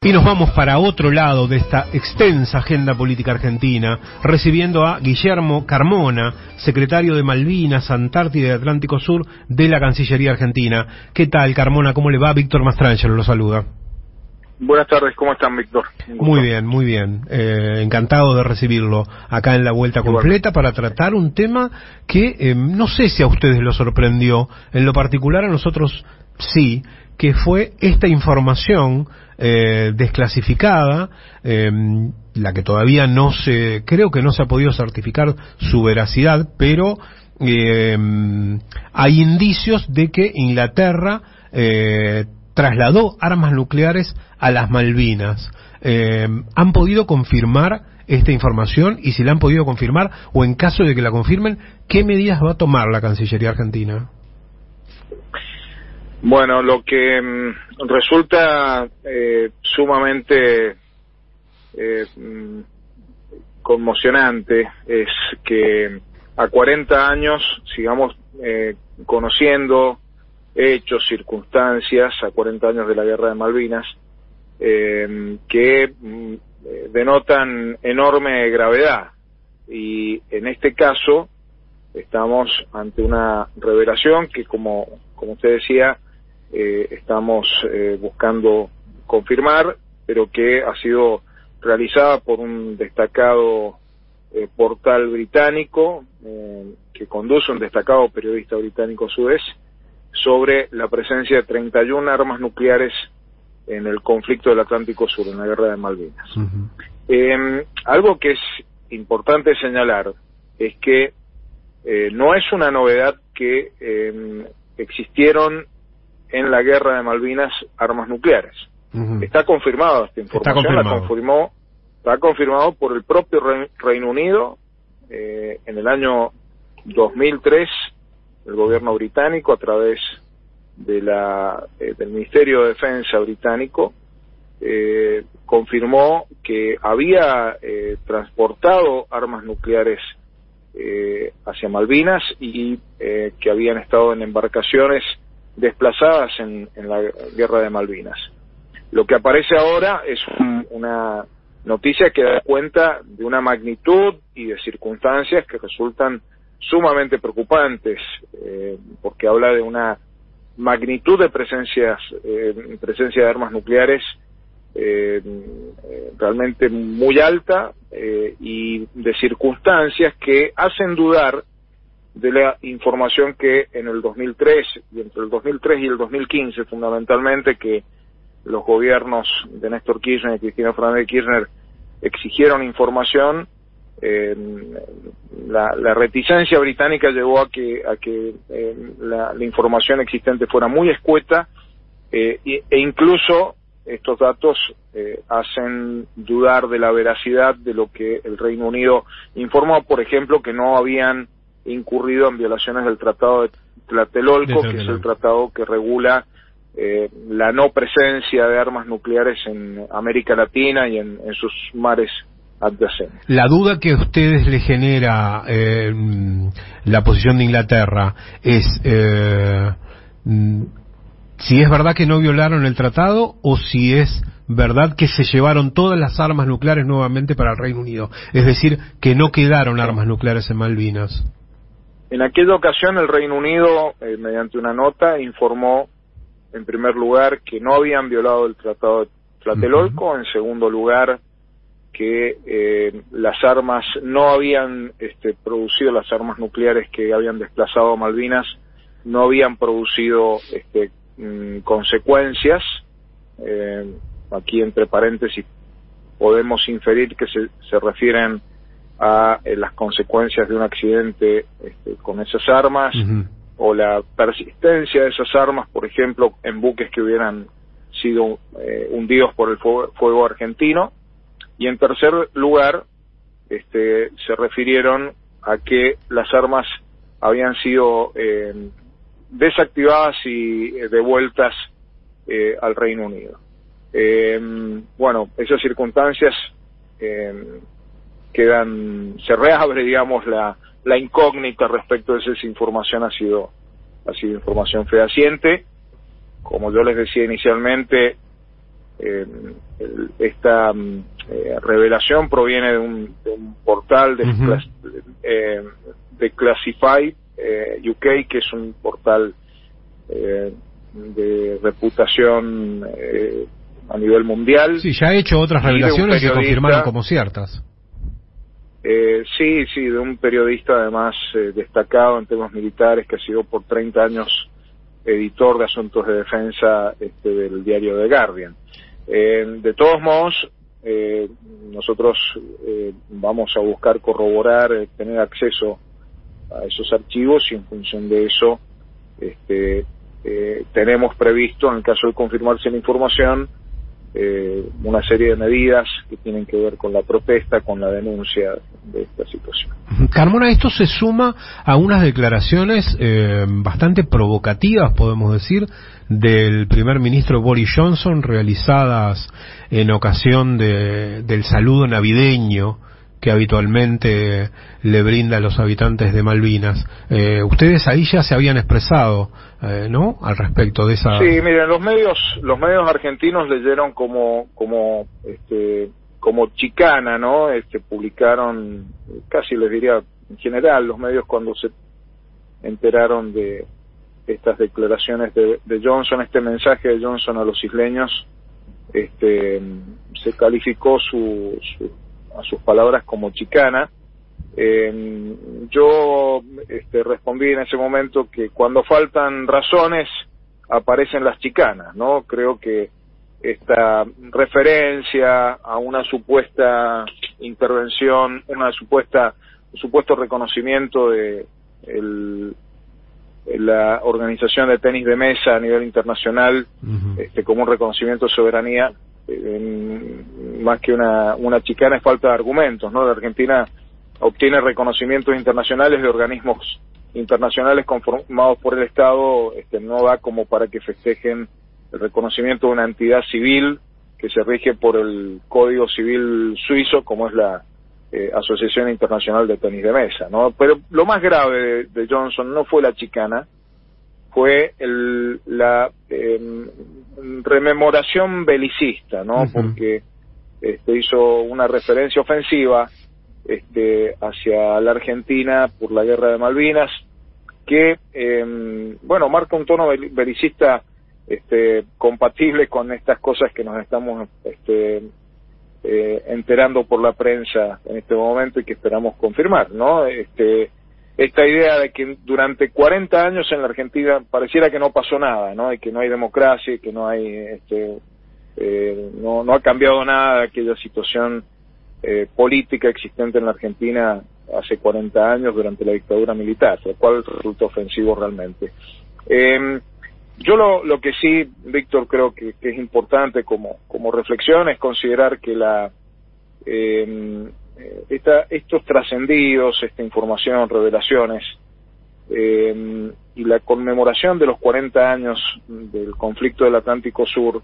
Y nos vamos para otro lado de esta extensa agenda política argentina, recibiendo a Guillermo Carmona, secretario de Malvinas, Antártida y Atlántico Sur de la Cancillería Argentina. ¿Qué tal, Carmona? ¿Cómo le va? Víctor Mastrangelo lo saluda. Buenas tardes, ¿cómo están, Víctor? Muy bien, muy bien. Eh, encantado de recibirlo acá en la vuelta completa para tratar un tema que eh, no sé si a ustedes lo sorprendió, en lo particular a nosotros sí, que fue esta información eh, desclasificada, eh, la que todavía no se, creo que no se ha podido certificar su veracidad, pero eh, hay indicios de que Inglaterra eh, trasladó armas nucleares a las Malvinas. Eh, ¿Han podido confirmar esta información? Y si la han podido confirmar, o en caso de que la confirmen, ¿qué medidas va a tomar la Cancillería Argentina? Bueno, lo que mm, resulta eh, sumamente eh, mm, conmocionante es que a 40 años sigamos eh, conociendo hechos, circunstancias, a 40 años de la guerra de Malvinas, eh, que mm, eh, denotan enorme gravedad. Y en este caso estamos ante una revelación que, como, como usted decía, eh, estamos eh, buscando confirmar, pero que ha sido realizada por un destacado eh, portal británico eh, que conduce un destacado periodista británico a su vez sobre la presencia de 31 armas nucleares en el conflicto del Atlántico Sur, en la guerra de Malvinas. Uh -huh. eh, algo que es importante señalar es que eh, no es una novedad que eh, existieron en la guerra de Malvinas armas nucleares. Uh -huh. Está confirmada esta información, está confirmado. la confirmó, está confirmado por el propio Re Reino Unido eh, en el año 2003, el gobierno británico a través de la eh, del Ministerio de Defensa británico eh, confirmó que había eh, transportado armas nucleares eh, hacia Malvinas y eh, que habían estado en embarcaciones desplazadas en, en, la guerra de Malvinas. Lo que aparece ahora es un, una noticia que da cuenta de una magnitud y de circunstancias que resultan sumamente preocupantes, eh, porque habla de una magnitud de presencias, eh, presencia de armas nucleares eh, realmente muy alta y de circunstancias que hacen dudar de la información que en el 2003 y entre el 2003 y el 2015 fundamentalmente que los gobiernos de Néstor Kirchner y Cristina Fernández de Kirchner exigieron información eh, la, la, reticencia británica llevó a que a que eh, la, información existente fuera muy escueta eh, e incluso estos datos eh, hacen dudar de la veracidad de lo que el Reino Unido informó, por ejemplo, que no habían incurrido en violaciones del Tratado de Tlatelolco, que es el tratado que regula eh, la no presencia de armas nucleares en América Latina y en, en sus mares adyacentes. La duda que a ustedes le genera eh, la posición de Inglaterra es eh, si es verdad que no violaron el tratado o si es verdad que se llevaron todas las armas nucleares nuevamente para el Reino Unido. Es decir, que no quedaron armas nucleares en Malvinas. En aquella ocasión el Reino Unido, eh, mediante una nota, informó en primer lugar que no habían violado el Tratado de Tlatelolco, uh -huh. en segundo lugar que eh, las armas no habían este, producido las armas nucleares que habían desplazado a Malvinas, no habían producido este, mmm, consecuencias. Eh, aquí entre paréntesis podemos inferir que se, se refieren a eh, las consecuencias de un accidente este, con esas armas uh -huh. o la persistencia de esas armas, por ejemplo, en buques que hubieran sido eh, hundidos por el fuego, fuego, argentino. Y en tercer lugar, este, se refirieron a que las armas habían sido eh, desactivadas y eh, devueltas al Reino Unido. bueno, esas circunstancias quedan, se reabre, digamos, la, la incógnita respecto de si esa información ha sido, ha sido información fehaciente. Como yo les decía inicialmente, esta mm, revelación proviene de un, portal de, de Classify UK, que es un portal de reputación a nivel mundial. Sí, ya ha hecho otras revelaciones se confirmaron como ciertas. Eh, sí, sí, de un periodista además eh, destacado en temas militares que ha sido por 30 años editor de asuntos de defensa este, del diario The Guardian. Eh, de todos modos, eh, nosotros vamos a buscar corroborar, tener acceso a esos archivos y en función de eso este, tenemos previsto, en el caso de confirmarse la información, eh, una serie de medidas que tienen que ver con la protesta, con la denuncia de esta situación. Carmona, esto se suma a unas declaraciones eh, bastante provocativas, podemos decir, del primer ministro Boris Johnson realizadas en ocasión de, del saludo navideño que habitualmente le brinda a los habitantes de Malvinas. Eh, ustedes ahí ya se habían expresado, eh, ¿no? Al respecto de esa. Sí, miren, los medios, los medios argentinos leyeron como, como, este, como chicana, ¿no? Este, publicaron, casi les diría, en general, los medios cuando se enteraron de estas declaraciones de, de Johnson, este mensaje de Johnson a los isleños, este, se calificó su, su a sus palabras como chicana. Eh, yo este, respondí en ese momento que cuando faltan razones aparecen las chicanas, ¿no? Creo que esta referencia a una supuesta intervención, una supuesta un supuesto reconocimiento de el, la organización de tenis de mesa a nivel internacional este, como un reconocimiento de soberanía más que una, una chicana es falta de argumentos, ¿no? La Argentina obtiene reconocimientos internacionales de organismos internacionales conformados por el Estado, este, no da como para que festejen el reconocimiento de una entidad civil que se rige por el Código Civil Suizo, como es la eh, Asociación Internacional de Tenis de Mesa, ¿no? Pero lo más grave de Johnson no fue la chicana, fue el, la em, rememoración belicista, ¿no? Porque este, hizo una referencia ofensiva este, hacia la Argentina por la guerra de Malvinas, que, eh, bueno, marca un tono belicista este, compatible con estas cosas que nos estamos este, eh, enterando por la prensa en este momento y que esperamos confirmar, ¿no? Este, esta idea de que durante 40 años en la Argentina pareciera que no pasó nada, ¿no? Y que no hay democracia, que no hay, este, eh, no, no ha cambiado nada de aquella situación eh, política existente en la Argentina hace 40 años durante la dictadura militar, lo cual resulta ofensivo realmente. Eh, yo lo, lo que sí, Víctor, creo que, que, es importante como, como reflexión es considerar que la eh, eh, esta, estos trascendidos, esta información, revelaciones, eh, y la conmemoración de los 40 años del conflicto del Atlántico Sur,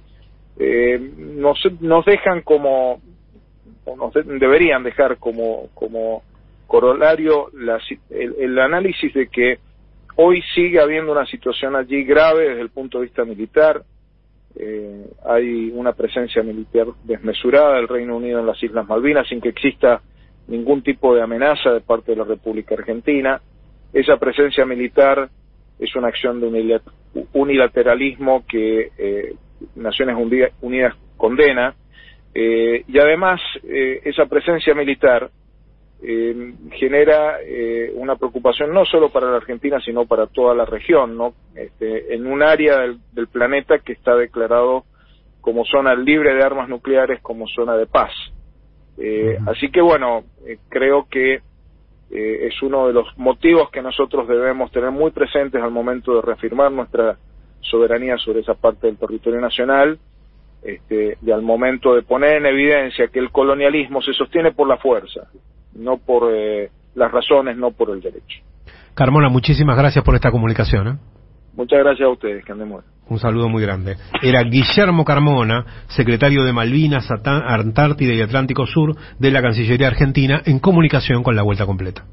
eh, nos, nos dejan como, o nos deberían dejar como, como corolario el, el análisis de que hoy sigue habiendo una situación allí grave desde el punto de vista militar, eh, hay una presencia militar desmesurada del Reino Unido en las Islas Malvinas sin que exista ningún tipo de amenaza de parte de la República Argentina. Esa presencia militar es una acción de unilateralismo que eh, Naciones Unidas condena eh, y además eh, esa presencia militar eh, genera una preocupación no solo para la Argentina, sino para toda la región, ¿no? Este, en un área del, planeta que está declarado como zona libre de armas nucleares, como zona de paz. Eh, así que bueno, creo que es uno de los motivos que nosotros debemos tener muy presentes al momento de reafirmar nuestra soberanía sobre esa parte del territorio nacional este, y al momento de poner en evidencia que el colonialismo se sostiene por la fuerza, no por eh, las razones, no por el derecho. Carmona, muchísimas gracias por esta comunicación. Muchas gracias a ustedes, que anden Un saludo muy grande. Era Guillermo Carmona, secretario de Malvinas, Antártida y Atlántico Sur de la Cancillería Argentina, en comunicación con la Vuelta Completa.